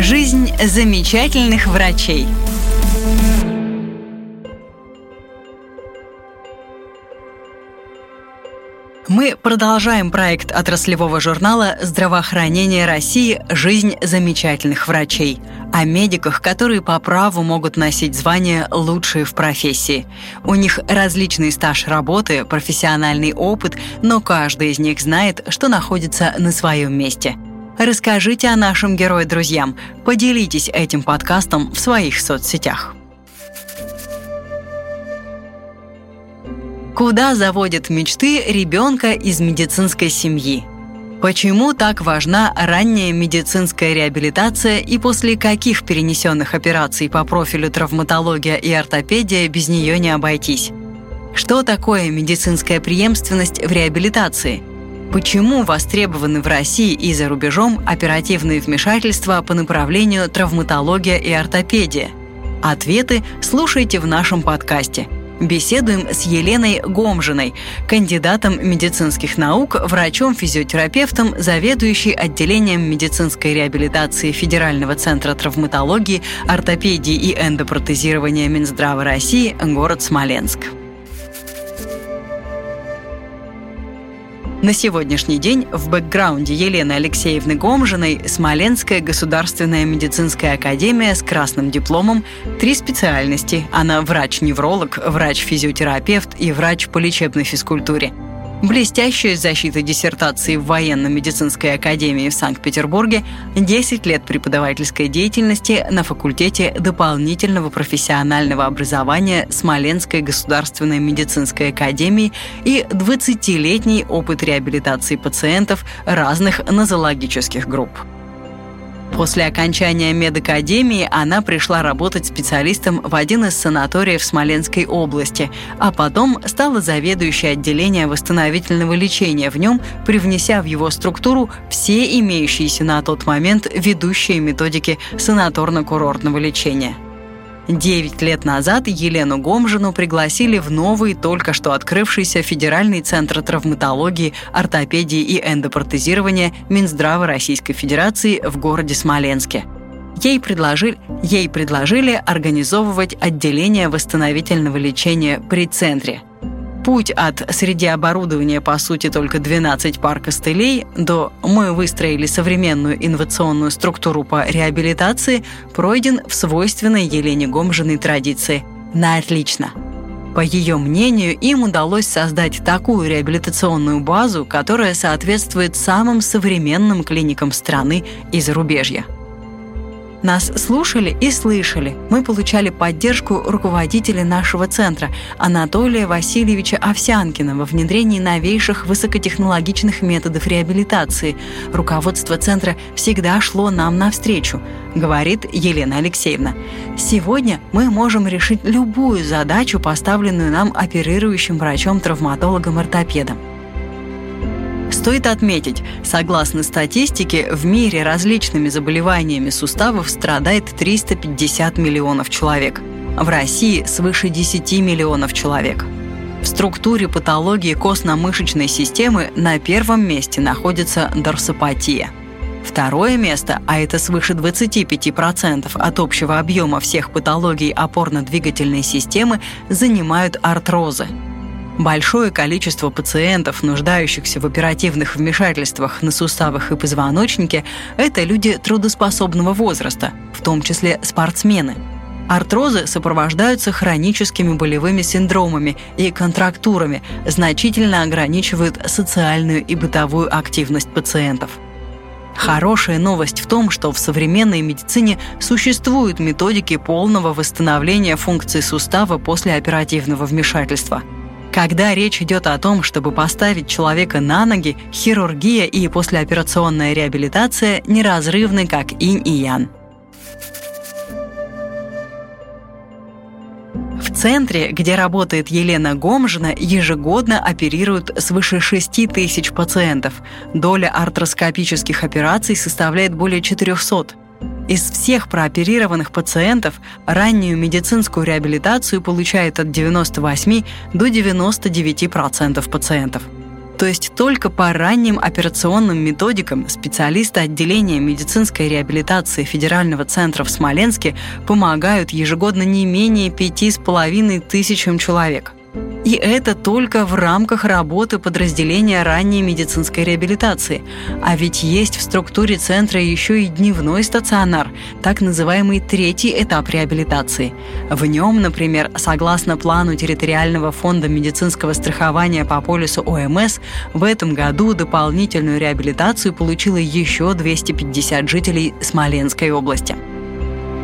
Жизнь замечательных врачей. Мы продолжаем проект отраслевого журнала «Здравоохранение России. Жизнь замечательных врачей» о медиках, которые по праву могут носить звание «лучшие в профессии». У них различный стаж работы, профессиональный опыт, но каждый из них знает, что находится на своем месте – Расскажите о нашем герое друзьям. Поделитесь этим подкастом в своих соцсетях. Куда заводят мечты ребенка из медицинской семьи? Почему так важна ранняя медицинская реабилитация и после каких перенесенных операций по профилю травматология и ортопедия без нее не обойтись? Что такое медицинская преемственность в реабилитации – Почему востребованы в России и за рубежом оперативные вмешательства по направлению травматология и ортопедия? Ответы слушайте в нашем подкасте. Беседуем с Еленой Гомжиной, кандидатом медицинских наук, врачом-физиотерапевтом, заведующей отделением медицинской реабилитации Федерального центра травматологии, ортопедии и эндопротезирования Минздрава России, город Смоленск. На сегодняшний день в бэкграунде Елены Алексеевны Гомжиной Смоленская государственная медицинская академия с красным дипломом, три специальности. Она врач-невролог, врач-физиотерапевт и врач по лечебной физкультуре – Блестящая защита диссертации в военно-медицинской академии в Санкт-Петербурге, 10 лет преподавательской деятельности на факультете дополнительного профессионального образования Смоленской государственной медицинской академии и 20-летний опыт реабилитации пациентов разных нозологических групп. После окончания медакадемии она пришла работать специалистом в один из санаториев Смоленской области, а потом стала заведующей отделения восстановительного лечения в нем, привнеся в его структуру все имеющиеся на тот момент ведущие методики санаторно-курортного лечения – Девять лет назад Елену Гомжину пригласили в новый, только что открывшийся Федеральный центр травматологии, ортопедии и эндопротезирования Минздрава Российской Федерации в городе Смоленске. Ей предложили, ей предложили организовывать отделение восстановительного лечения при центре – путь от среди оборудования, по сути, только 12 пар костылей, до «мы выстроили современную инновационную структуру по реабилитации» пройден в свойственной Елене Гомжиной традиции. На отлично. По ее мнению, им удалось создать такую реабилитационную базу, которая соответствует самым современным клиникам страны и зарубежья – нас слушали и слышали. Мы получали поддержку руководителя нашего центра Анатолия Васильевича Овсянкина во внедрении новейших высокотехнологичных методов реабилитации. Руководство центра всегда шло нам навстречу, говорит Елена Алексеевна. Сегодня мы можем решить любую задачу, поставленную нам оперирующим врачом-травматологом-ортопедом. Стоит отметить, согласно статистике, в мире различными заболеваниями суставов страдает 350 миллионов человек. В России свыше 10 миллионов человек. В структуре патологии костно-мышечной системы на первом месте находится дорсопатия. Второе место, а это свыше 25% от общего объема всех патологий опорно-двигательной системы, занимают артрозы – Большое количество пациентов, нуждающихся в оперативных вмешательствах на суставах и позвоночнике, это люди трудоспособного возраста, в том числе спортсмены. Артрозы сопровождаются хроническими болевыми синдромами и контрактурами, значительно ограничивают социальную и бытовую активность пациентов. Хорошая новость в том, что в современной медицине существуют методики полного восстановления функций сустава после оперативного вмешательства – когда речь идет о том, чтобы поставить человека на ноги, хирургия и послеоперационная реабилитация неразрывны как инь и ян. В центре, где работает Елена Гомжина, ежегодно оперируют свыше 6 тысяч пациентов. Доля артроскопических операций составляет более 400. Из всех прооперированных пациентов раннюю медицинскую реабилитацию получает от 98 до 99% пациентов. То есть только по ранним операционным методикам специалисты отделения медицинской реабилитации Федерального центра в Смоленске помогают ежегодно не менее пяти с половиной тысячам человек. И это только в рамках работы подразделения ранней медицинской реабилитации. А ведь есть в структуре центра еще и дневной стационар, так называемый третий этап реабилитации. В нем, например, согласно плану территориального фонда медицинского страхования по полису ОМС, в этом году дополнительную реабилитацию получило еще 250 жителей Смоленской области.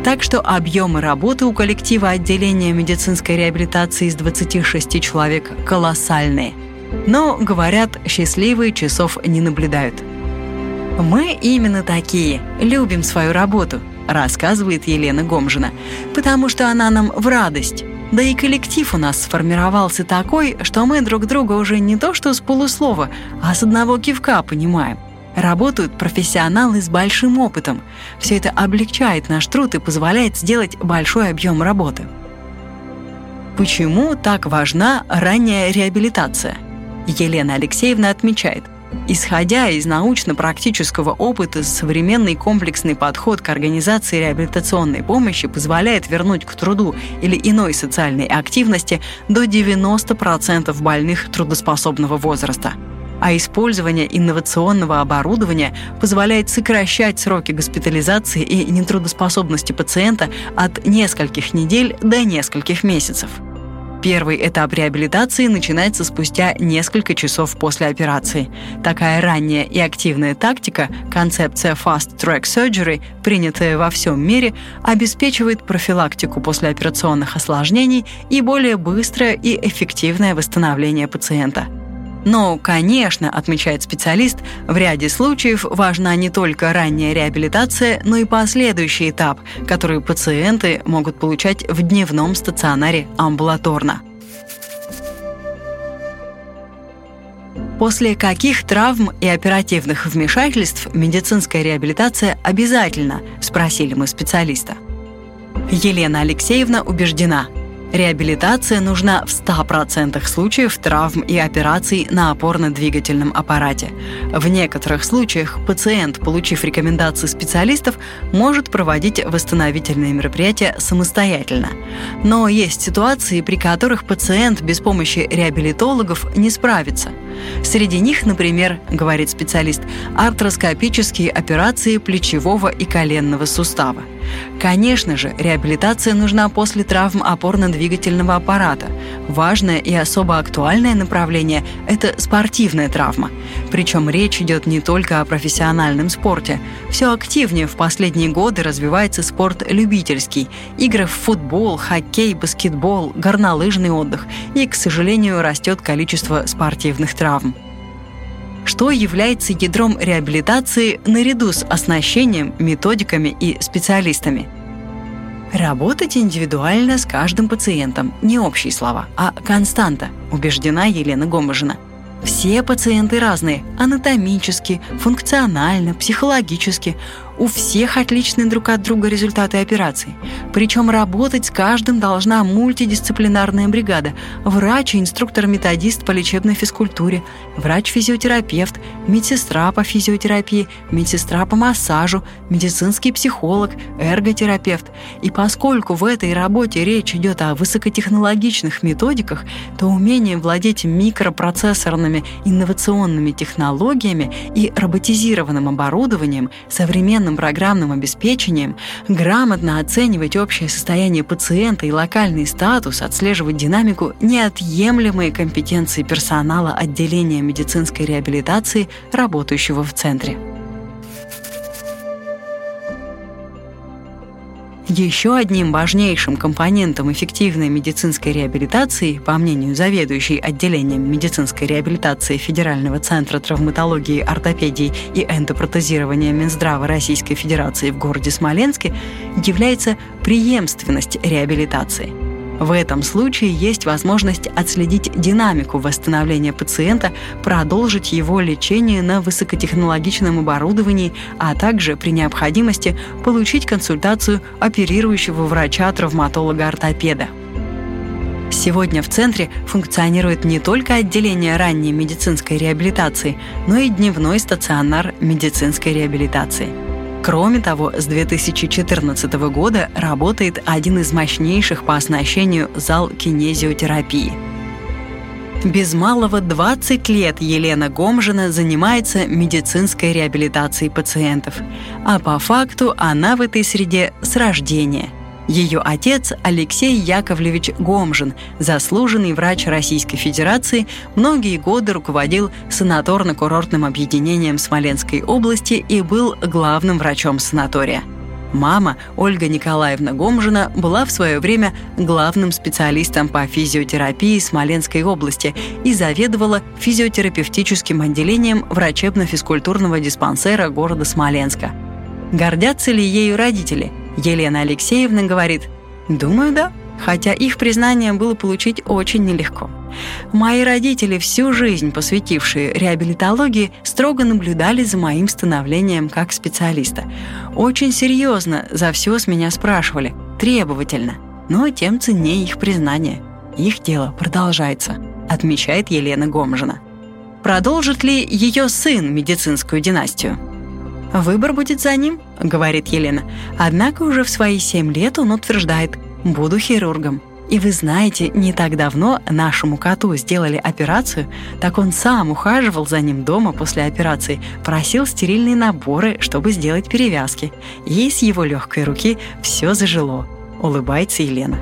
Так что объемы работы у коллектива отделения медицинской реабилитации из 26 человек колоссальные. Но, говорят, счастливые часов не наблюдают. «Мы именно такие, любим свою работу», рассказывает Елена Гомжина, «потому что она нам в радость». Да и коллектив у нас сформировался такой, что мы друг друга уже не то что с полуслова, а с одного кивка понимаем. Работают профессионалы с большим опытом. Все это облегчает наш труд и позволяет сделать большой объем работы. Почему так важна ранняя реабилитация? Елена Алексеевна отмечает, Исходя из научно-практического опыта, современный комплексный подход к организации реабилитационной помощи позволяет вернуть к труду или иной социальной активности до 90% больных трудоспособного возраста – а использование инновационного оборудования позволяет сокращать сроки госпитализации и нетрудоспособности пациента от нескольких недель до нескольких месяцев. Первый этап реабилитации начинается спустя несколько часов после операции. Такая ранняя и активная тактика, концепция Fast Track Surgery, принятая во всем мире, обеспечивает профилактику послеоперационных осложнений и более быстрое и эффективное восстановление пациента – но, конечно, отмечает специалист, в ряде случаев важна не только ранняя реабилитация, но и последующий этап, который пациенты могут получать в дневном стационаре амбулаторно. После каких травм и оперативных вмешательств медицинская реабилитация обязательна, спросили мы специалиста. Елена Алексеевна убеждена – Реабилитация нужна в 100% случаев травм и операций на опорно-двигательном аппарате. В некоторых случаях пациент, получив рекомендации специалистов, может проводить восстановительные мероприятия самостоятельно. Но есть ситуации, при которых пациент без помощи реабилитологов не справится. Среди них, например, говорит специалист, артроскопические операции плечевого и коленного сустава – Конечно же, реабилитация нужна после травм опорно-двигательного аппарата. Важное и особо актуальное направление – это спортивная травма. Причем речь идет не только о профессиональном спорте. Все активнее в последние годы развивается спорт любительский. Игры в футбол, хоккей, баскетбол, горнолыжный отдых. И, к сожалению, растет количество спортивных травм что является ядром реабилитации наряду с оснащением, методиками и специалистами. Работать индивидуально с каждым пациентом, не общие слова, а константа, убеждена Елена Гоможина. Все пациенты разные – анатомически, функционально, психологически. У всех отличные друг от друга результаты операций. Причем работать с каждым должна мультидисциплинарная бригада. Врач и инструктор-методист по лечебной физкультуре, врач-физиотерапевт, медсестра по физиотерапии, медсестра по массажу, медицинский психолог, эрготерапевт. И поскольку в этой работе речь идет о высокотехнологичных методиках, то умение владеть микропроцессорными инновационными технологиями и роботизированным оборудованием, современным современным программным обеспечением, грамотно оценивать общее состояние пациента и локальный статус, отслеживать динамику – неотъемлемые компетенции персонала отделения медицинской реабилитации, работающего в центре. Еще одним важнейшим компонентом эффективной медицинской реабилитации, по мнению заведующей отделением медицинской реабилитации Федерального центра травматологии, ортопедии и эндопротезирования Минздрава Российской Федерации в городе Смоленске, является преемственность реабилитации – в этом случае есть возможность отследить динамику восстановления пациента, продолжить его лечение на высокотехнологичном оборудовании, а также при необходимости получить консультацию оперирующего врача-травматолога-ортопеда. Сегодня в центре функционирует не только отделение ранней медицинской реабилитации, но и дневной стационар медицинской реабилитации. Кроме того, с 2014 года работает один из мощнейших по оснащению зал кинезиотерапии. Без малого 20 лет Елена Гомжина занимается медицинской реабилитацией пациентов, а по факту она в этой среде с рождения – ее отец Алексей Яковлевич Гомжин, заслуженный врач Российской Федерации, многие годы руководил санаторно-курортным объединением Смоленской области и был главным врачом санатория. Мама, Ольга Николаевна Гомжина, была в свое время главным специалистом по физиотерапии Смоленской области и заведовала физиотерапевтическим отделением врачебно-физкультурного диспансера города Смоленска. Гордятся ли ею родители – Елена Алексеевна говорит, «Думаю, да, хотя их признание было получить очень нелегко. Мои родители, всю жизнь посвятившие реабилитологии, строго наблюдали за моим становлением как специалиста. Очень серьезно за все с меня спрашивали, требовательно, но тем ценнее их признание. Их дело продолжается», отмечает Елена Гомжина. Продолжит ли ее сын медицинскую династию? «Выбор будет за ним», — говорит Елена. Однако уже в свои семь лет он утверждает «буду хирургом». И вы знаете, не так давно нашему коту сделали операцию, так он сам ухаживал за ним дома после операции, просил стерильные наборы, чтобы сделать перевязки. И с его легкой руки все зажило. Улыбается Елена.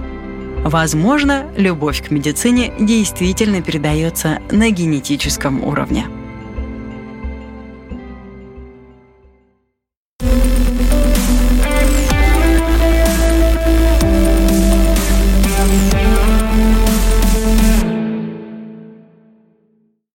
Возможно, любовь к медицине действительно передается на генетическом уровне.